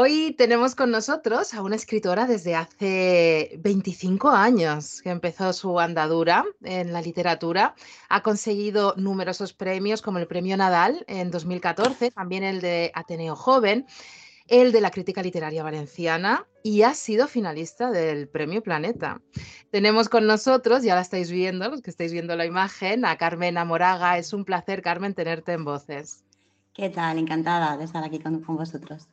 Hoy tenemos con nosotros a una escritora desde hace 25 años que empezó su andadura en la literatura. Ha conseguido numerosos premios como el Premio Nadal en 2014, también el de Ateneo Joven, el de la Crítica Literaria Valenciana y ha sido finalista del Premio Planeta. Tenemos con nosotros, ya la estáis viendo, los que estáis viendo la imagen, a Carmen Amoraga. Es un placer, Carmen, tenerte en voces. ¿Qué tal? Encantada de estar aquí con, con vosotros.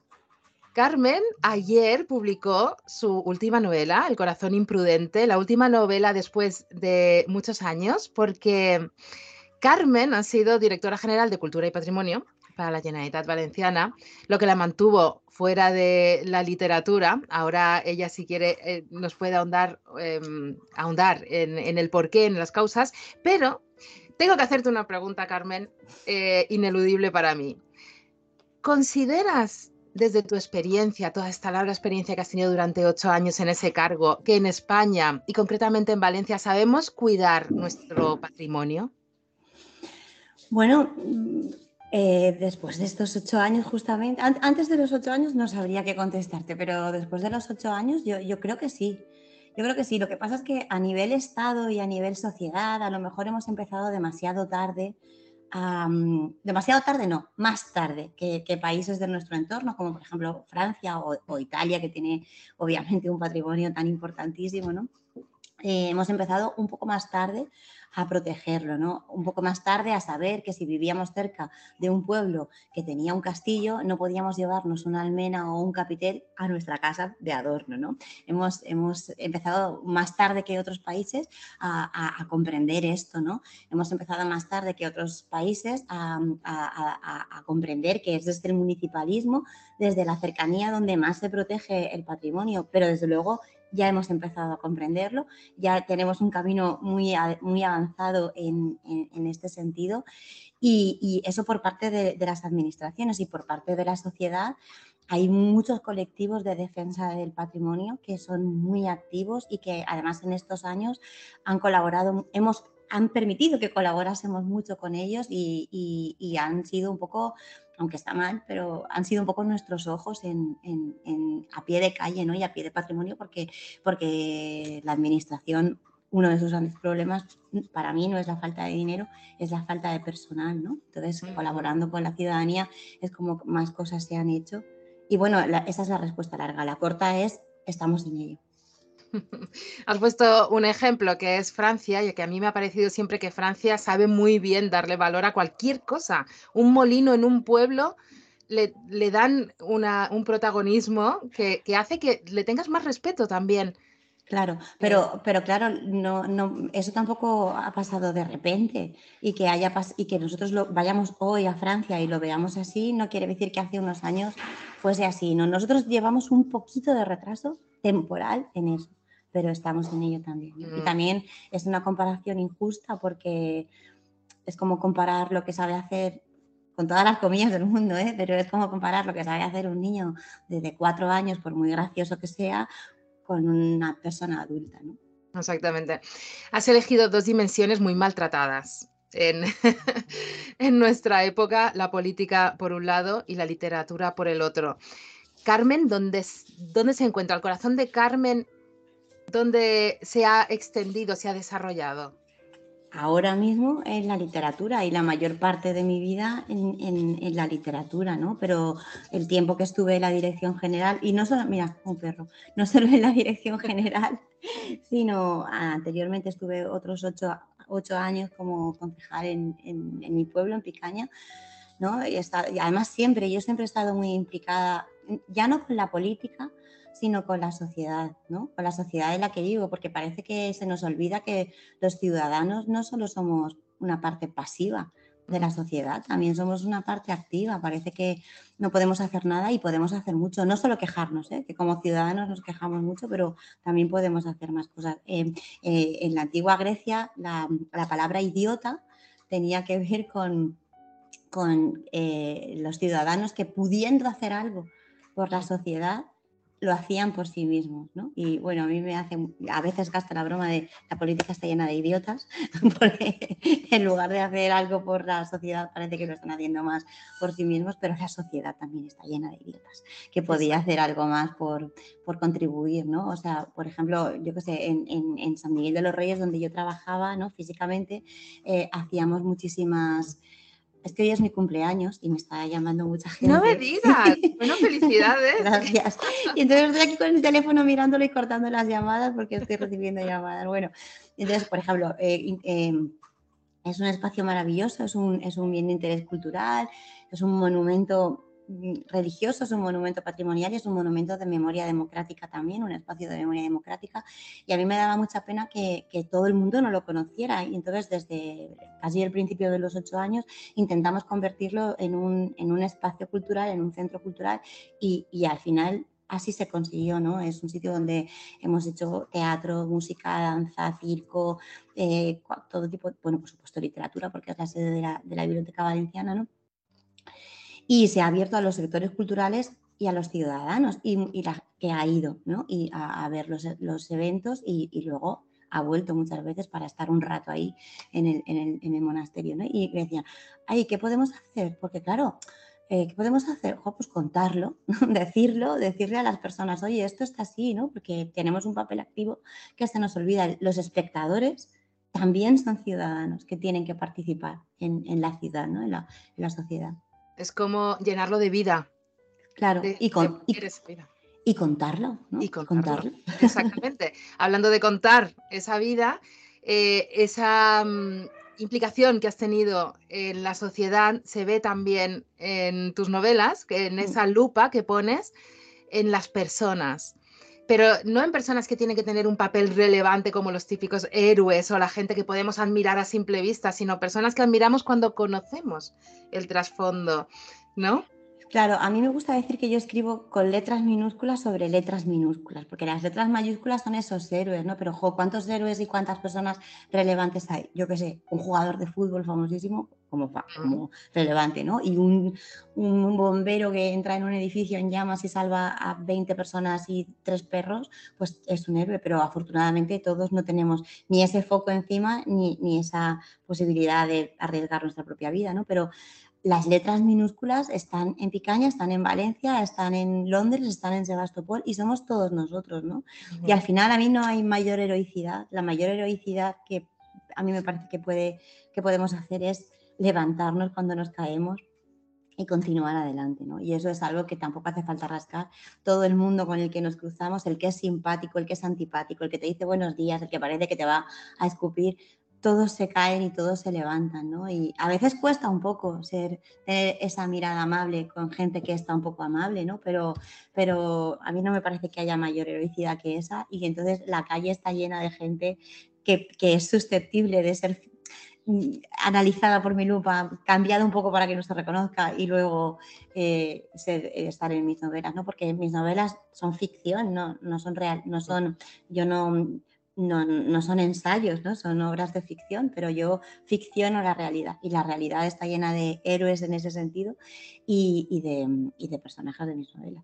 Carmen ayer publicó su última novela, El corazón imprudente, la última novela después de muchos años, porque Carmen ha sido directora general de Cultura y Patrimonio para la Generalitat Valenciana, lo que la mantuvo fuera de la literatura. Ahora ella, si quiere, eh, nos puede ahondar, em, ahondar en, el porqué, en las causas, pero tengo que hacerte una pregunta, Carmen, eh, ineludible para mí. ¿Consideras desde tu experiencia, toda esta larga experiencia que has tenido durante ocho años en ese cargo, que en España y concretamente en Valencia sabemos cuidar nuestro patrimonio? Bueno, eh, después de estos ocho años, justamente, antes de los ocho años no sabría qué contestarte, pero después de los ocho años yo, yo creo que sí. Yo creo que sí. Lo que pasa es que a nivel Estado y a nivel sociedad, a lo mejor hemos empezado demasiado tarde demasiado tarde, no, más tarde que, países de nuestro entorno, como por ejemplo Francia o, Italia, que tiene obviamente un patrimonio tan importantísimo, ¿no? Eh, hemos empezado un poco más tarde a protegerlo, ¿no? Un poco más tarde a saber que si vivíamos cerca de un pueblo que tenía un castillo, no podíamos llevarnos una almena o un capitel a nuestra casa de adorno, ¿no? Hemos, hemos empezado más tarde que otros países a, comprender esto, ¿no? Hemos empezado más tarde que otros países a, a comprender que es desde el municipalismo, desde la cercanía donde más se protege el patrimonio, pero desde luego ya hemos empezado a comprenderlo, ya tenemos un camino muy, muy avanzado en, este sentido y, eso por parte de, las administraciones y por parte de la sociedad. Hay muchos colectivos de defensa del patrimonio que son muy activos y que además en estos años han colaborado, hemos han permitido que colaborásemos mucho con ellos y, han sido un poco, aunque está mal, pero han sido un poco nuestros ojos en, a pie de calle ¿no? y a pie de patrimonio porque, porque la administración, uno de sus grandes problemas para mí no es la falta de dinero, es la falta de personal. ¿no? Entonces, colaborando con la ciudadanía es como más cosas se han hecho. Y bueno, esa es la respuesta larga. La corta es, estamos en ello. Has puesto un ejemplo que es Francia, y que a mí me ha parecido siempre que Francia sabe muy bien darle valor a cualquier cosa. Un molino en un pueblo le, dan un protagonismo que, hace que le tengas más respeto también. Claro, pero, pero claro, no, no, eso tampoco ha pasado de repente y que, haya y que nosotros vayamos hoy a Francia y lo veamos así no quiere decir que hace unos años fuese así. ¿no? Nosotros llevamos un poquito de retraso temporal en eso pero estamos en ello también. Y mm. también es una comparación injusta porque es como comparar lo que sabe hacer, con todas las comillas del mundo, ¿eh? pero es como comparar lo que sabe hacer un niño desde cuatro años, por muy gracioso que sea, con una persona adulta. ¿no? Exactamente. Has elegido dos dimensiones muy maltratadas. En, en nuestra época, la política por un lado y la literatura por el otro. Carmen, ¿dónde, ¿dónde se encuentra el corazón de Carmen ¿Dónde se ha extendido, se ha desarrollado? Ahora mismo en la literatura y la mayor parte de mi vida en, la literatura, ¿no? Pero el tiempo que estuve en la dirección general, y no solo, mira, un perro, no solo en la dirección general, sino anteriormente estuve otros ocho, años como concejal en, mi pueblo, en Picaña, ¿no? y además siempre, yo siempre he estado muy implicada, ya no con la política, sino con la sociedad, ¿no? Con la sociedad en la que vivo, porque parece que se nos olvida que los ciudadanos no solo somos una parte pasiva de la sociedad, también somos una parte activa. Parece que no podemos hacer nada y podemos hacer mucho, no solo quejarnos, ¿eh? que como ciudadanos nos quejamos mucho, pero también podemos hacer más cosas. Eh, eh, en la antigua Grecia, la, palabra idiota tenía que ver con, con los ciudadanos que pudiendo hacer algo por la sociedad, lo hacían por sí mismos, ¿no? Y bueno, a mí me hace, a veces gasta la broma de la política está llena de idiotas, porque en lugar de hacer algo por la sociedad parece que lo están haciendo más por sí mismos, pero la sociedad también está llena de idiotas, que podía hacer algo más por, por contribuir, ¿no? O sea, por ejemplo, yo qué sé, en, en, San Miguel de los Reyes, donde yo trabajaba, ¿no? Físicamente, eh, hacíamos muchísimas es que hoy es mi cumpleaños y me está llamando mucha gente. No me digas, bueno, felicidades. Gracias. Y entonces estoy aquí con el teléfono mirándolo y cortando las llamadas porque estoy recibiendo llamadas. Bueno, entonces, por ejemplo, eh, eh, es un espacio maravilloso, es un, es un bien de interés cultural, es un monumento religioso, es un monumento patrimonial y es un monumento de memoria democrática también, un espacio de memoria democrática. Y a mí me daba mucha pena que, todo el mundo no lo conociera. Y entonces, desde casi el principio de los ocho años, intentamos convertirlo en un, en un espacio cultural, en un centro cultural y, y al final así se consiguió, ¿no? Es un sitio donde hemos hecho teatro, música, danza, circo, eh, todo tipo, bueno, por supuesto literatura, porque es la sede de la, de la Biblioteca Valenciana, ¿no? Y se ha abierto a los sectores culturales y a los ciudadanos y, que ha ido ¿no? y a, ver los, los eventos y, luego ha vuelto muchas veces para estar un rato ahí en el, en el, en el monasterio. ¿no? Y me decían, ay, ¿qué podemos hacer? Porque claro, eh, ¿qué podemos hacer? pues contarlo, decirlo, decirle a las personas, oye, esto está así, ¿no? Porque tenemos un papel activo que se nos olvida. Los espectadores también son ciudadanos que tienen que participar en, en la ciudad, ¿no? en, la, en la sociedad. Es como llenarlo de vida. Claro, y, con, y, contarlo. Y contarlo. Exactamente. Hablando de contar esa vida, eh, esa mm, implicación que has tenido en la sociedad se ve también en tus novelas, en mm. esa lupa que pones en las personas pero no en personas que tienen que tener un papel relevante como los típicos héroes o la gente que podemos admirar a simple vista, sino personas que admiramos cuando conocemos el trasfondo, ¿no? Claro, a mí me gusta decir que yo escribo con letras minúsculas sobre letras minúsculas, porque las letras mayúsculas son esos héroes, ¿no? Pero, ¿cuántos héroes y cuántas personas relevantes hay? Yo qué sé, un jugador de fútbol famosísimo como, como relevante, ¿no? Y un, un, bombero que entra en un edificio en llamas y salva a 20 personas y tres perros, pues es un héroe, pero afortunadamente todos no tenemos ni ese foco encima ni, ni esa posibilidad de arriesgar nuestra propia vida, ¿no? Pero las letras minúsculas están en Picaña, están en Valencia, están en Londres, están en Sebastopol y somos todos nosotros, ¿no? Y al final a mí no hay mayor heroicidad. La mayor heroicidad que a mí me parece que, puede, que podemos hacer es levantarnos cuando nos caemos y continuar adelante, ¿no? Y eso es algo que tampoco hace falta rascar. Todo el mundo con el que nos cruzamos, el que es simpático, el que es antipático, el que te dice buenos días, el que parece que te va a escupir, todos se caen y todos se levantan, ¿no? Y a veces cuesta un poco ser, tener esa mirada amable con gente que está un poco amable, ¿no? Pero, pero a mí no me parece que haya mayor heroicidad que esa y entonces la calle está llena de gente que, es susceptible de ser analizada por mi lupa, cambiada un poco para que no se reconozca y luego eh, estar en mis novelas, ¿no? Porque mis novelas son ficción, no, no son real, no son, yo no no, son ensayos, ¿no? son obras de ficción, pero yo ficciono la realidad y la realidad está llena de héroes en ese sentido y, de, personajes de mis novelas.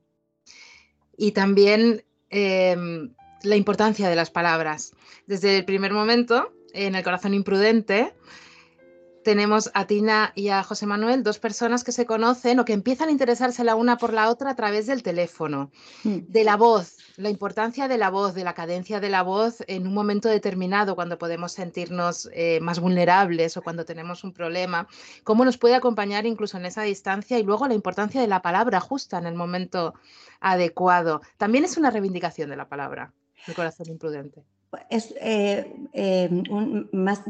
Y también em, la importancia de las palabras. Desde el primer momento, en El corazón imprudente, tenemos a Tina y a José Manuel, dos personas que se conocen o que empiezan a interesarse la una por la otra a través del teléfono, mm. de la voz, la importancia de la voz, de la cadencia de la voz en un momento determinado, cuando podemos sentirnos eh, más vulnerables o cuando tenemos un problema, cómo nos puede acompañar incluso en esa distancia y luego la importancia de la palabra justa en el momento adecuado. También es una reivindicación de la palabra, el corazón imprudente. Es eh, eh, más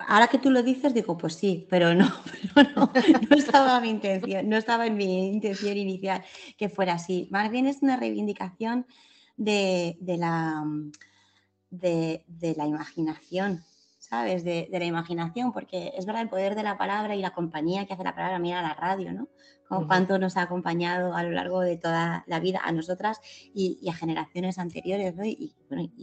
ahora que tú lo dices, digo, pues sí, pero no, no, estaba mi intención, no estaba en mi intención inicial que fuera así. Más bien es una reivindicación de, la, de, la imaginación, ¿sabes? De, de, la imaginación, porque es verdad el poder de la palabra y la compañía que hace la palabra, mira la radio, ¿no? cuánto nos ha acompañado a lo largo de toda la vida a nosotras y, a generaciones anteriores, ¿no? Y,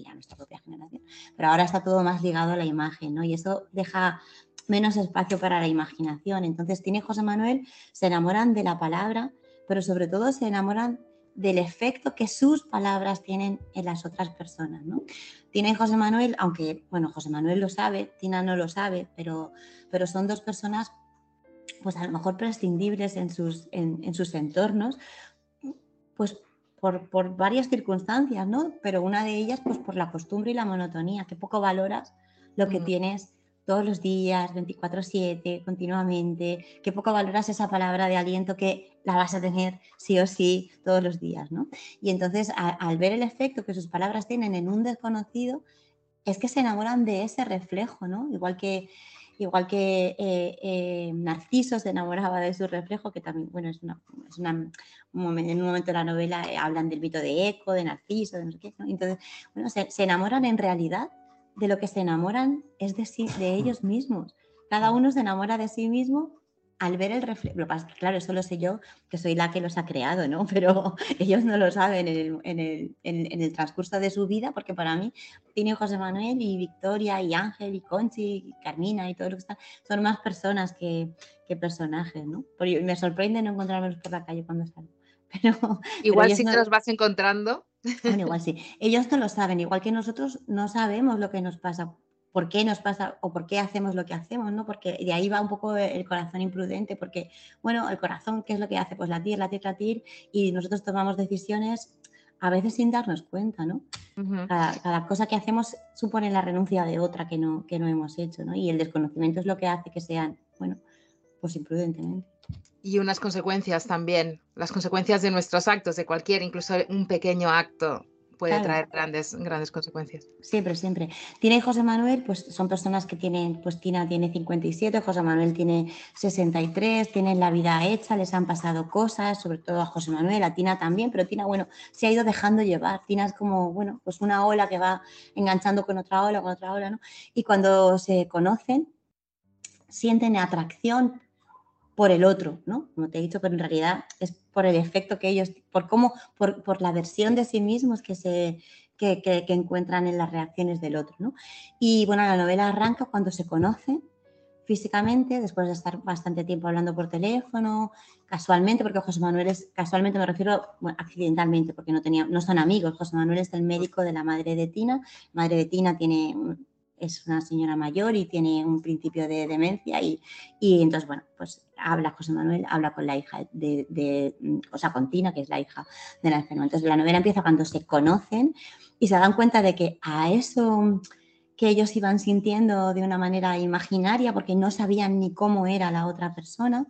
a nuestra propia generación. Pero ahora está todo más ligado a la imagen, ¿no? Y eso deja menos espacio para la imaginación. Entonces, tiene José Manuel, se enamoran de la palabra, pero sobre todo se enamoran del efecto que sus palabras tienen en las otras personas. ¿no? Tina y José Manuel, aunque, bueno, José Manuel lo sabe, Tina no lo sabe, pero, pero son dos personas, pues a lo mejor prescindibles en sus, en, sus entornos, pues por, por, varias circunstancias, ¿no? Pero una de ellas, pues por la costumbre y la monotonía, que poco valoras lo que mm. tienes todos los días, 24/7, continuamente, que poco valoras esa palabra de aliento que la vas a tener sí o sí todos los días, ¿no? Y entonces al ver el efecto que sus palabras tienen en un desconocido, es que se enamoran de ese reflejo, ¿no? Igual que, igual que eh, eh, Narciso se enamoraba de su reflejo, que también, bueno, es, una, un momento, en un momento de la novela eh, hablan del mito de Eco, de Narciso, de no sé qué, Entonces, bueno, se, se enamoran en realidad de lo que se enamoran es de, sí, de ellos mismos. Cada uno se enamora de sí mismo al ver el reflejo. Claro, eso lo sé yo, que soy la que los ha creado, ¿no? Pero ellos no lo saben en el, transcurso de su vida, porque para mí tiene José Manuel y Victoria y Ángel y Conchi y Carmina y todo lo que está, son más personas que, personajes, ¿no? me sorprende no encontrarlos por la calle cuando salgo. Pero, Igual si te los vas encontrando. Bueno, igual sí. Ellos no lo saben, igual que nosotros no sabemos lo que nos pasa, por qué nos pasa o por qué hacemos lo que hacemos, ¿no? Porque de ahí va un poco el corazón imprudente, porque, bueno, el corazón, ¿qué es lo que hace? Pues latir, latir, latir, y nosotros tomamos decisiones a veces sin darnos cuenta, ¿no? cada, cosa que hacemos supone la renuncia de otra que no, que no hemos hecho, ¿no? Y el desconocimiento es lo que hace que sean, bueno, pues imprudentemente y unas consecuencias también, las consecuencias de nuestros actos, de cualquier, incluso un pequeño acto puede traer grandes, grandes consecuencias. Siempre, siempre. Tina y José Manuel, pues son personas que tienen, pues Tina tiene 57, José Manuel tiene 63, tienen la vida hecha, les han pasado cosas, sobre todo a José Manuel, a Tina también, pero Tina, bueno, se ha ido dejando llevar. Tina es como, bueno, pues una ola que va enganchando con otra ola, con otra ola, ¿no? Y cuando se conocen, sienten atracción por el otro, ¿no? Como te he dicho, pero en realidad es por el efecto que ellos, por cómo, por, la versión de sí mismos que se que, encuentran en las reacciones del otro, ¿no? Y bueno, la novela arranca cuando se conocen físicamente, después de estar bastante tiempo hablando por teléfono, casualmente, porque José Manuel es, casualmente me refiero, bueno, accidentalmente, porque no, tenía, no son amigos, José Manuel es el médico de la madre de Tina, madre de Tina tiene es una señora mayor y tiene un principio de demencia y, y entonces, bueno, pues habla José Manuel, habla con la hija de, o sea, con Tina, que es la hija de la enferma. Entonces la novela empieza cuando se conocen y se dan cuenta de que a eso que ellos iban sintiendo de una manera imaginaria, porque no sabían ni cómo era la otra persona,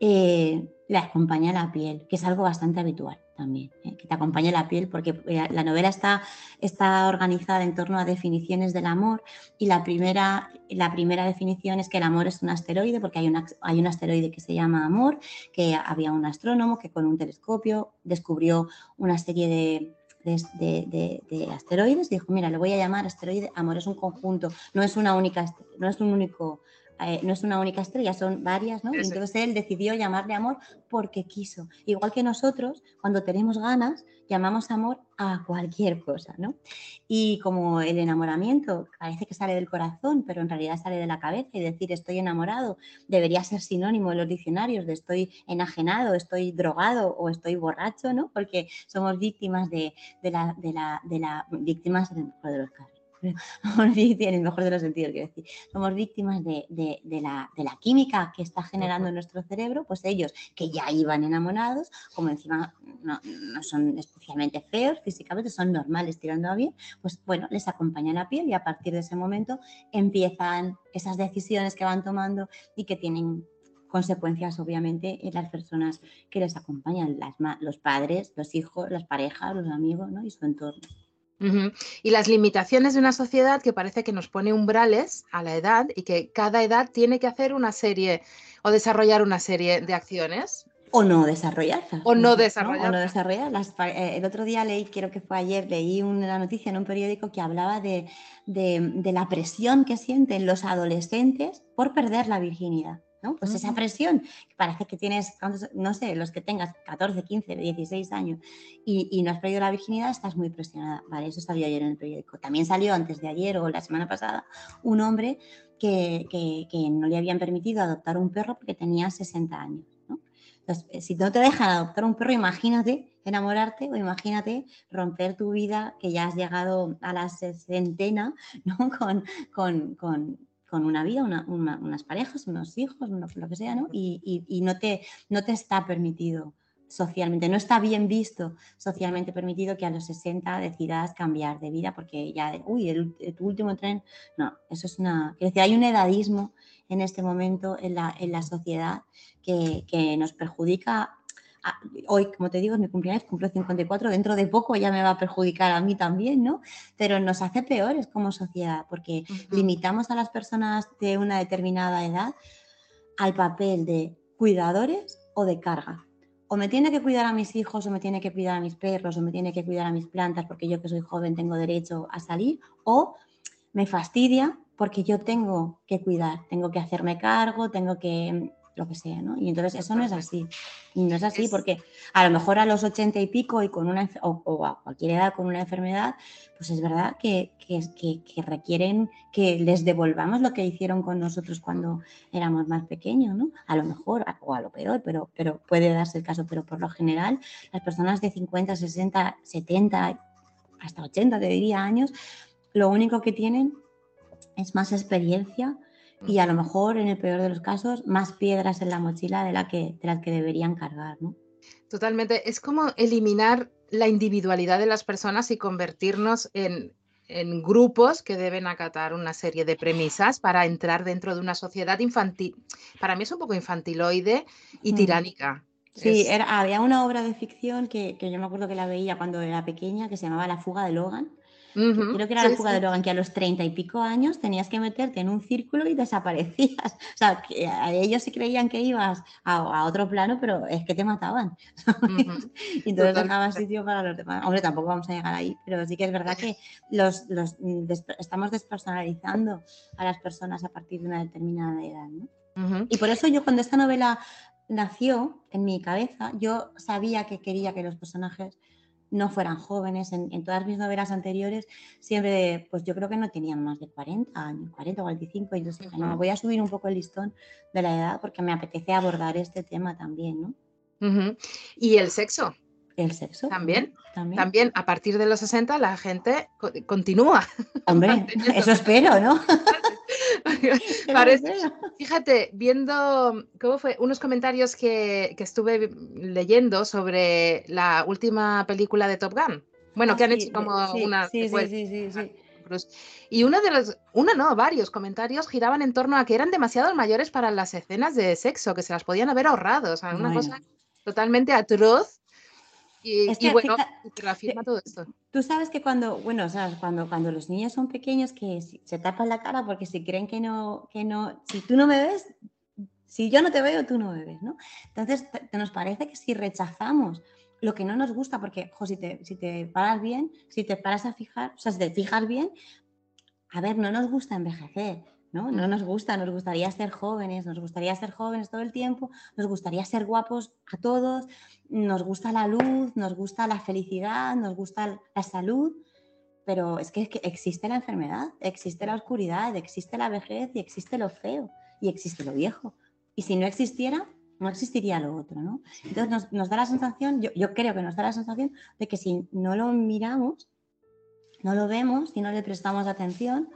eh, le acompaña la piel, que es algo bastante habitual también, ¿eh? que te acompañe la piel, porque eh, la novela está, está organizada en torno a definiciones del amor y la primera, la primera definición es que el amor es un asteroide, porque hay, una, hay un asteroide que se llama amor, que había un astrónomo que con un telescopio descubrió una serie de, de, asteroides, dijo, mira, le voy a llamar asteroide amor, es un conjunto, no es una única, no es un único eh, no es una única estrella, son varias, ¿no? entonces él decidió llamarle amor porque quiso. Igual que nosotros, cuando tenemos ganas, llamamos amor a cualquier cosa, ¿no? Y como el enamoramiento parece que sale del corazón, pero en realidad sale de la cabeza y decir estoy enamorado debería ser sinónimo en los diccionarios de estoy enajenado, estoy drogado o estoy borracho, ¿no? Porque somos víctimas de, la, de la, de la víctimas de los casos somos víctimas, en el mejor de los sentidos, quiero decir, somos víctimas de, la, química que está generando en nuestro cerebro, pues ellos que ya iban enamorados, como encima no, son especialmente feos físicamente, son normales tirando a bien, pues bueno, les acompaña la piel y a partir de ese momento empiezan esas decisiones que van tomando y que tienen consecuencias obviamente en las personas que les acompañan, las, los padres, los hijos, las parejas, los amigos ¿no? y su entorno. Y las limitaciones de una sociedad que parece que nos pone umbrales a la edad y que cada edad tiene que hacer una serie o desarrollar una serie de acciones. O no desarrollarlas. O no desarrollarlas. O no desarrollarlas. Eh, el otro día leí, creo que fue ayer, leí una noticia en un periódico que hablaba de, de la presión que sienten los adolescentes por perder la virginidad. Pues esa presión, parece que tienes, no sé, los que tengas 14, 15, 16 años y, no has perdido la virginidad, estás muy presionada. Vale, eso salió ayer en el periódico. También salió antes de ayer o la semana pasada un hombre que, no le habían permitido adoptar un perro porque tenía 60 años. Entonces, si no te dejan adoptar un perro, imagínate enamorarte o imagínate romper tu vida que ya has llegado a la sesentena ¿no? con, con, con, con una vida, unas parejas, unos hijos, lo que sea, ¿no? Y, y, no, te, no te está permitido socialmente, no está bien visto socialmente permitido que a los 60 decidas cambiar de vida porque ya, uy, el, tu último tren, no, eso es una, es decir, hay un edadismo en este momento en la, en la sociedad que, que nos perjudica hoy, como te digo, es mi cumpleaños, cumplo 54, dentro de poco ya me va a perjudicar a mí también, ¿no? Pero nos hace peores como sociedad porque limitamos a las personas de una determinada edad al papel de cuidadores o de carga. O me tiene que cuidar a mis hijos, o me tiene que cuidar a mis perros, o me tiene que cuidar a mis plantas porque yo que soy joven tengo derecho a salir, o me fastidia porque yo tengo que cuidar, tengo que hacerme cargo, tengo que lo que sea, ¿no? Y entonces eso no es así. Y no es así porque a lo mejor a los ochenta y pico y con una, o, a cualquier edad con una enfermedad, pues es verdad que, que, que, requieren que les devolvamos lo que hicieron con nosotros cuando éramos más pequeños, ¿no? A lo mejor o a lo peor, pero, pero puede darse el caso, pero por lo general las personas de 50, 60, 70, hasta 80, te diría años, lo único que tienen es más experiencia, y a lo mejor, en el peor de los casos, más piedras en la mochila de, la que, de las que deberían cargar, ¿no? Totalmente. Es como eliminar la individualidad de las personas y convertirnos en, en grupos que deben acatar una serie de premisas para entrar dentro de una sociedad infantil. Para mí es un poco infantiloide y tiránica. Sí, era, había una obra de ficción que, que, yo me acuerdo que la veía cuando era pequeña, que se llamaba La fuga de Logan, Creo que era la fuga de Logan, que a los treinta y pico años tenías que meterte en un círculo y desaparecías. O sea, que ellos se creían que ibas a, otro plano, pero es que te mataban. y entonces dejabas sitio para los demás. Hombre, tampoco vamos a llegar ahí, pero sí que es verdad que los, los estamos despersonalizando a las personas a partir de una determinada edad. ¿no? Y por eso yo cuando esta novela nació en mi cabeza, yo sabía que quería que los personajes no fueran jóvenes. En, todas mis novelas anteriores, siempre, pues yo creo que no tenían más de 40 años, 40 o 45. Y yo dije, no, voy a subir un poco el listón de la edad porque me apetece abordar este tema también, ¿no? ¿Y el sexo? El sexo. ¿También? ¿También? a partir de los 60 la gente continúa. Hombre, eso espero, ¿no? fíjate, viendo, ¿cómo fue? Unos comentarios que, estuve leyendo sobre la última película de Top Gun. Bueno, ah, que han hecho como una... Sí, sí, sí, sí, Y uno de los, uno no, varios comentarios giraban en torno a que eran demasiado mayores para las escenas de sexo, que se las podían haber ahorrado. O sea, una cosa totalmente atroz y, bueno, reafirma todo esto. Tú sabes que cuando, bueno, o cuando, cuando los niños son pequeños que se tapan la cara porque si creen que no, que no, si tú no me ves, si yo no te veo, tú no me ves, ¿no? Entonces, te, nos parece que si rechazamos lo que no nos gusta, porque, si te, si te paras bien, si te paras a fijar, o sea, si te fijas bien, a ver, no nos gusta envejecer, ¿no? No nos gusta, nos gustaría ser jóvenes, nos gustaría ser jóvenes todo el tiempo, nos gustaría ser guapos a todos, nos gusta la luz, nos gusta la felicidad, nos gusta la salud, pero es que, existe la enfermedad, existe la oscuridad, existe la vejez y existe lo feo y existe lo viejo. Y si no existiera, no existiría lo otro, ¿no? Entonces nos, da la sensación, yo, yo creo que nos da la sensación de que si no lo miramos, no lo vemos, si no le prestamos atención,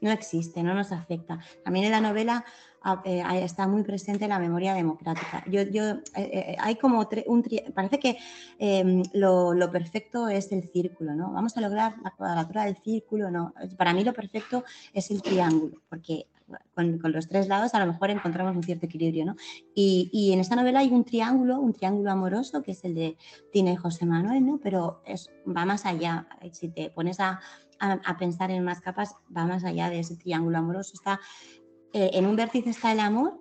no existe, no nos afecta. También en la novela ah, eh, está muy presente la memoria democrática. Yo, yo, eh, eh, hay como un parece que em, lo, perfecto es el círculo, ¿no? Vamos a lograr la cuadratura del círculo, ¿no? Para mí lo perfecto es el triángulo, porque con, los tres lados a lo mejor encontramos un cierto equilibrio, ¿no? Y, en esta novela hay un triángulo, un triángulo amoroso, que es el de Tina y José Manuel, ¿no? Pero es, va más allá. Si te pones a, a, pensar en más capas, va más allá de ese triángulo amoroso. Está, eh, en un vértice está el amor,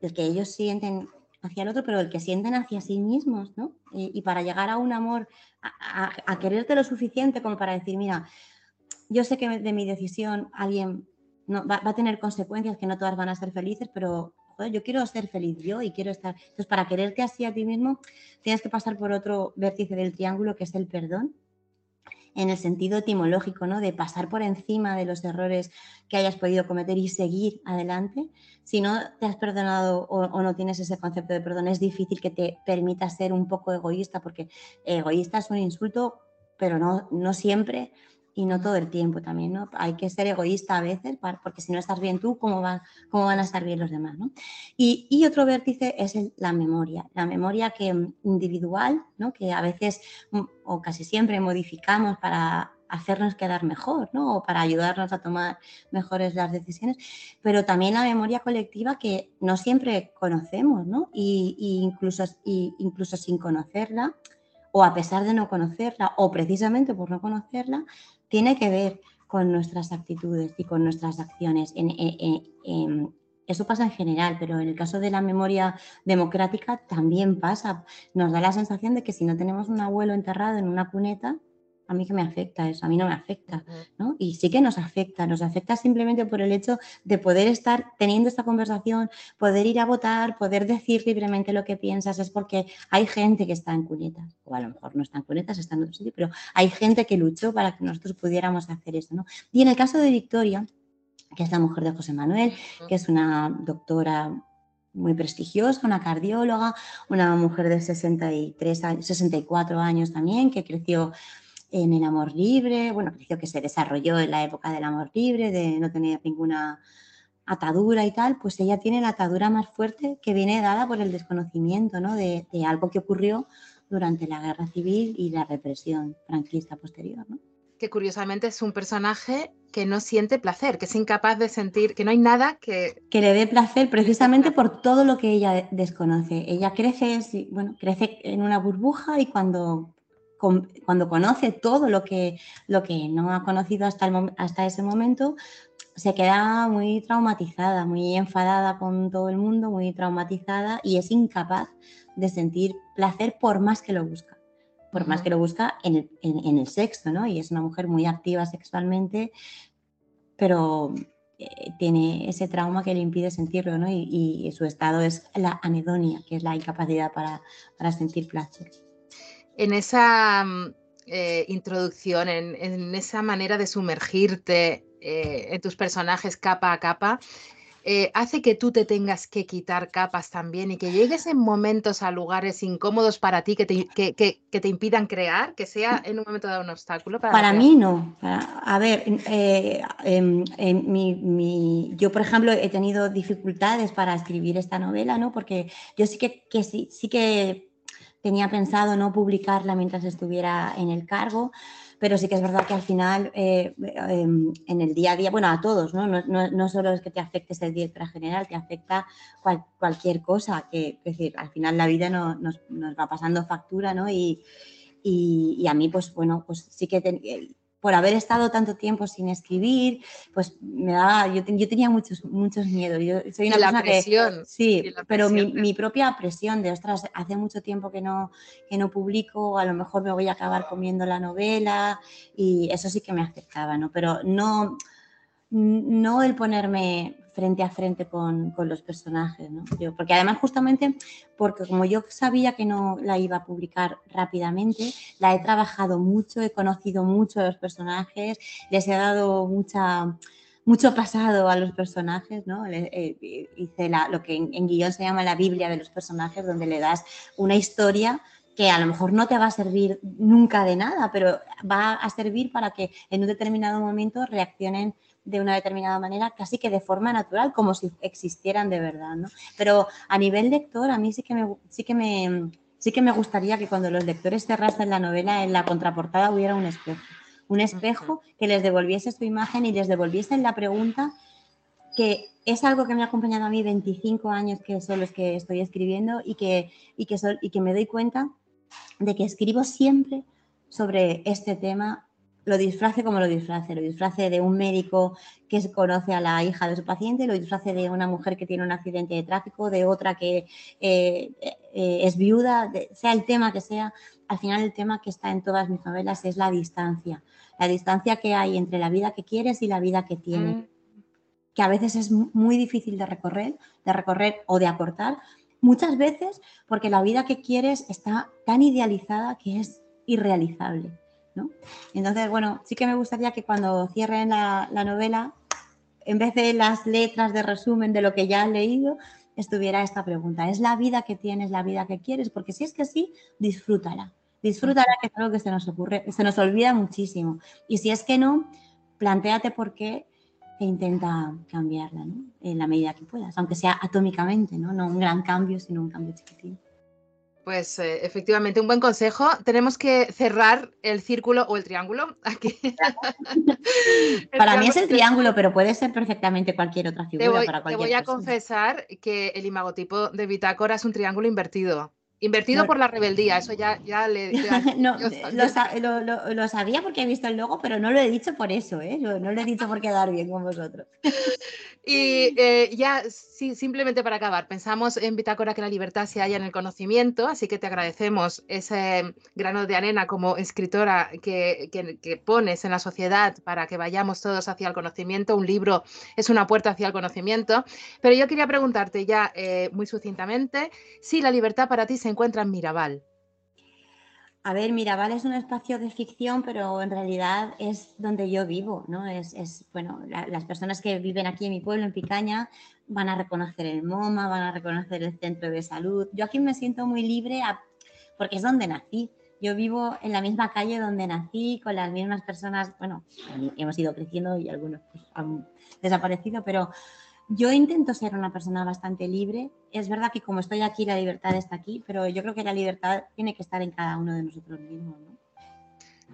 el que ellos sienten hacia el otro, pero el que sienten hacia sí mismos, ¿no? Y, para llegar a un amor, a, quererte lo suficiente como para decir, mira, yo sé que de mi decisión alguien no, va, a tener consecuencias, que no todas van a ser felices, pero yo quiero ser feliz yo y quiero estar. Entonces, para quererte así a ti mismo, tienes que pasar por otro vértice del triángulo que es el perdón en el sentido etimológico, ¿no? De pasar por encima de los errores que hayas podido cometer y seguir adelante. Si no te has perdonado o, no tienes ese concepto de perdón, es difícil que te permita ser un poco egoísta, porque egoísta es un insulto, pero no, no siempre y no todo el tiempo también, ¿no? Hay que ser egoísta a veces, porque si no estás bien tú, ¿cómo, cómo van a estar bien los demás, ¿no? Y, otro vértice es la memoria, la memoria que mm, individual, ¿no? Que a veces mm, o casi siempre modificamos para hacernos quedar mejor, ¿no? O para ayudarnos a tomar mejores las decisiones, pero también la memoria colectiva que no siempre conocemos, ¿no? Y, incluso, y incluso sin conocerla, o a pesar de no conocerla, o precisamente por no conocerla, tiene que ver con nuestras actitudes y con nuestras acciones. eso pasa en general, pero en el caso de la memoria democrática también pasa. Nos da la sensación de que si no tenemos un abuelo enterrado en una cuneta, a mí que me afecta eso, a mí no me afecta, ¿no? Y sí que nos afecta, nos afecta simplemente por el hecho de poder estar teniendo esta conversación, poder ir a votar, poder decir libremente lo que piensas, es porque hay gente que está en cunetas, o a lo mejor no está en cunetas, está en otro sitio, pero hay gente que luchó para que nosotros pudiéramos hacer eso, ¿no? Y en el caso de Victoria, que es la mujer de José Manuel, que es una doctora muy prestigiosa, una cardióloga, una mujer de 63 64 años también, que creció en el amor libre, bueno, que se desarrolló en la época del amor libre, de no tener ninguna atadura y tal, pues ella tiene la atadura más fuerte que viene dada por el desconocimiento ¿no? de, algo que ocurrió durante la guerra civil y la represión franquista posterior. ¿no? Que curiosamente es un personaje que no siente placer, que es incapaz de sentir, que no hay nada que... Que le dé placer precisamente por todo lo que ella desconoce. Ella crece, bueno, crece en una burbuja y cuando cuando conoce todo lo que, lo que no ha conocido hasta, el, hasta ese momento, se queda muy traumatizada, muy enfadada con todo el mundo, muy traumatizada y es incapaz de sentir placer por más que lo busca, por más que lo busca en el, en, el sexo, ¿no? Y es una mujer muy activa sexualmente, pero eh, tiene ese trauma que le impide sentirlo, ¿no? Y, su estado es la anedonia, que es la incapacidad para, para sentir placer en esa mm, eh, introducción, en, esa manera de sumergirte eh, en tus personajes capa a capa, eh, hace que tú te tengas que quitar capas también y que llegues en momentos a lugares incómodos para ti que te, que, te impidan crear, que sea en un momento dado un obstáculo. Para, mí no. a ver, yo por ejemplo he tenido dificultades para escribir esta novela, ¿no? Porque yo sí que, que sí, sí que tenía pensado no publicarla mientras estuviera en el cargo, pero sí que es verdad que al final, eh, em, en el día a día, bueno, a todos, ¿no? No, solo es que te afecte el director general, te afecta cualquier cosa, que es decir, al final la vida nos, nos va pasando factura, ¿no? Y, y, a mí, pues bueno, pues sí que por haber estado tanto tiempo sin escribir, pues me daba, yo, yo tenía muchos, muchos miedos. Yo soy una la presión, sí, pero mi, mi, propia presión de, ostras, hace mucho tiempo que no, que no publico, a lo mejor me voy a acabar comiendo la novela y eso sí que me afectaba, ¿no? Pero no, no el ponerme frente a frente con, los personajes, ¿no? porque además justamente porque como yo sabía que no la iba a publicar rápidamente, la he trabajado mucho, he conocido mucho a los personajes, les he dado mucha mucho pasado a los personajes, ¿no? Eh, hice lo que en, en, guion se llama la Biblia de los personajes, donde le das una historia que a lo mejor no te va a servir nunca de nada, pero va a servir para que en un determinado momento reaccionen de una determinada manera, casi que de forma natural, como si existieran de verdad, ¿no? Pero a nivel lector, a mí sí que me, sí que me, sí que me gustaría que cuando los lectores cerrasen la novela, en la contraportada hubiera un espejo. Un espejo que les devolviese su imagen y les devolviese la pregunta que es algo que me ha acompañado a mí 25 años que son los que estoy escribiendo y que, y que, y que me doy cuenta de que escribo siempre sobre este tema lo disfrace como lo disfrace, lo disfrace de un médico que conoce a la hija de su paciente, lo disfrace de una mujer que tiene un accidente de tráfico, de otra que eh, eh, es viuda, sea el tema que sea, al final el tema que está en todas mis novelas es la distancia, la distancia que hay entre la vida que quieres y la vida que tienes, mm. que a veces es muy difícil de recorrer, de recorrer o de acortar, muchas veces porque la vida que quieres está tan idealizada que es irrealizable ¿no? Entonces, bueno, sí que me gustaría que cuando cierren la, novela, en vez de las letras de resumen de lo que ya han leído, estuviera esta pregunta. ¿Es la vida que tienes la vida que quieres? Porque si es que sí, disfrútala. Disfrútala, que es algo que se nos ocurre, se nos olvida muchísimo. Y si es que no, planteate por qué e intenta cambiarla, ¿no? En la medida que puedas, aunque sea atómicamente, ¿no? No un gran cambio, sino un cambio chiquitito. Pues eh, efectivamente, un buen consejo. Tenemos que cerrar el círculo o el triángulo. Aquí. para mí es el triángulo, pero puede ser perfectamente cualquier otra figura. Te voy, para te voy a confesar que el imagotipo de bitácora es un triángulo invertido. Invertido por la rebeldía, eso ya, ya le... no, lo, sabía porque he visto el logo, pero no lo he dicho por eso, ¿eh? no lo he dicho por quedar bien con vosotros. Y eh, ya, sí, simplemente para acabar, pensamos en Bitácora que la libertad se halla en el conocimiento, así que te agradecemos ese grano de arena como escritora que, que, pones en la sociedad para que vayamos todos hacia el conocimiento. Un libro es una puerta hacia el conocimiento, pero yo quería preguntarte ya eh, muy sucintamente si la libertad para ti se encuentra en Mirabal. A ver, Mirabal es un espacio de ficción, pero en realidad es donde yo vivo, ¿no? Es, bueno, las personas que viven aquí en mi pueblo, en Picaña, van a reconocer el MoMA, van a reconocer el centro de salud. Yo aquí me siento muy libre porque es donde nací. Yo vivo en la misma calle donde nací, con las mismas personas, bueno, hemos ido creciendo y algunos pues, han desaparecido, pero yo intento ser una persona bastante libre. Es verdad que como estoy aquí, la libertad está aquí, pero yo creo que la libertad tiene que estar en cada uno de nosotros mismos.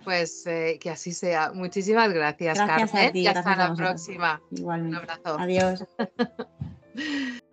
Pues eh, que así sea. Muchísimas gracias, gracias Carmen. y hasta la próxima. Igualmente. Un abrazo. Adiós.